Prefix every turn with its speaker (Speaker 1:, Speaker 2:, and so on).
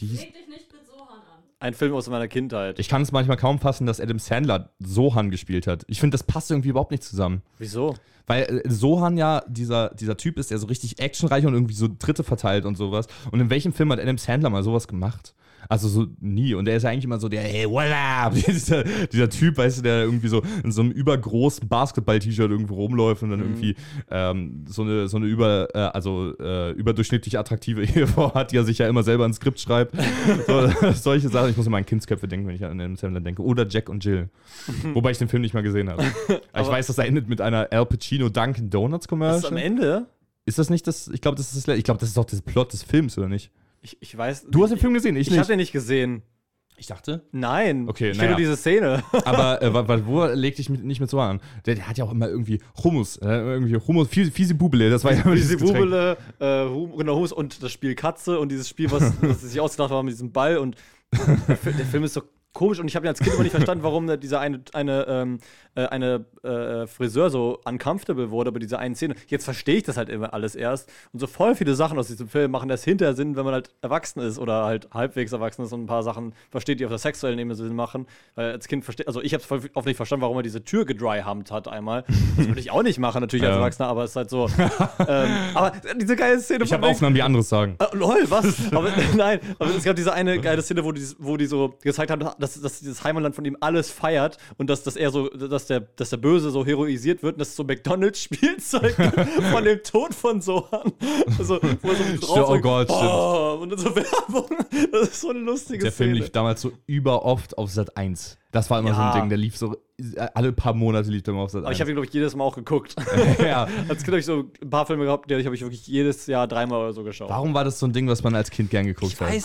Speaker 1: Wie hieß
Speaker 2: Leg dich nicht mit Sohan an.
Speaker 3: Ein Film aus meiner Kindheit.
Speaker 1: Ich kann es manchmal kaum fassen, dass Adam Sandler Sohan gespielt hat. Ich finde, das passt irgendwie überhaupt nicht zusammen.
Speaker 3: Wieso?
Speaker 1: Weil äh, Sohan ja dieser, dieser Typ ist, der so richtig actionreich und irgendwie so Dritte verteilt und sowas. Und in welchem Film hat Adam Sandler mal sowas gemacht? Also so nie. Und der ist ja eigentlich immer so der, hey, what up? dieser, dieser Typ, weißt du, der irgendwie so in so einem übergroßen Basketball-T-Shirt irgendwo rumläuft und dann irgendwie ähm, so eine, so eine über, äh, also äh, überdurchschnittlich attraktive Ehefrau hat, die er sich ja immer selber ins Skript schreibt. so, solche Sachen. Ich muss immer an Kindsköpfe denken, wenn ich an Adam Sandler denke. Oder Jack und Jill. Wobei ich den Film nicht mal gesehen habe. Aber ich weiß, das endet mit einer Al Pacino Dunkin' Donuts Commercial.
Speaker 3: ist am Ende?
Speaker 1: Ist das nicht das? Ich glaube, das ist das. Ich glaube, das ist doch das Plot des Films, oder nicht?
Speaker 3: Ich, ich weiß.
Speaker 1: Du hast den Film gesehen, ich
Speaker 3: Ich habe
Speaker 1: nicht.
Speaker 3: den nicht gesehen.
Speaker 1: Ich dachte.
Speaker 3: Nein.
Speaker 1: Okay,
Speaker 3: ich kenne
Speaker 1: naja.
Speaker 3: nur diese Szene.
Speaker 1: Aber äh, wo leg dich mit, nicht mit so an? Der, der hat ja auch immer irgendwie Hummus, äh, irgendwie Hummus, fiese, fiese Bubele, das war ja immer Getränk.
Speaker 3: Bubele, äh, Hum, genau, Humus und das Spiel Katze und dieses Spiel, was, was sie sich ausgedacht haben mit diesem Ball und der, der Film ist so komisch und ich habe ihn als Kind immer nicht verstanden, warum dieser eine, eine, ähm, äh, eine äh, Friseur so uncomfortable wurde bei dieser einen Szene. Jetzt verstehe ich das halt immer alles erst und so voll viele Sachen aus diesem Film machen erst hinterher Sinn, wenn man halt erwachsen ist oder halt halbwegs erwachsen ist und ein paar Sachen versteht, die auf der sexuellen Ebene Sinn machen. Weil als Kind verstehe, also ich habe es oft nicht verstanden, warum er diese Tür gedryhumpt hat einmal. Das würde ich auch nicht machen, natürlich als
Speaker 1: Ja.
Speaker 3: Erwachsener, aber es ist halt so. ähm, aber diese geile Szene
Speaker 1: Ich habe Aufnahmen, die anderes sagen.
Speaker 3: äh, lol, was? aber nein, aber es gab diese eine geile Szene, wo die, wo die so gezeigt haben, dass, dass dieses Heimatland von ihm alles feiert und dass, dass er so, dass der, dass der Böse so heroisiert wird und das ist so McDonalds-Spielzeug von dem Tod von Sohan. Also, wo er so mit
Speaker 1: Stimmt, oh Gott,
Speaker 3: oh, und so Werbung. Das ist so eine lustige
Speaker 1: Der Film
Speaker 3: Szene.
Speaker 1: lief damals so über oft auf Sat 1. Das war immer so
Speaker 3: Ja.
Speaker 1: ein Ding, der lief so alle paar Monate lief der immer auf Sat 1.
Speaker 3: aber ich habe ihn, glaube ich, jedes Mal auch geguckt.
Speaker 1: ja.
Speaker 3: Als Kind habe ich so ein paar Filme gehabt, die habe ich wirklich jedes Jahr dreimal oder so geschaut.
Speaker 1: Warum war das so ein Ding, was man als Kind gern geguckt hat?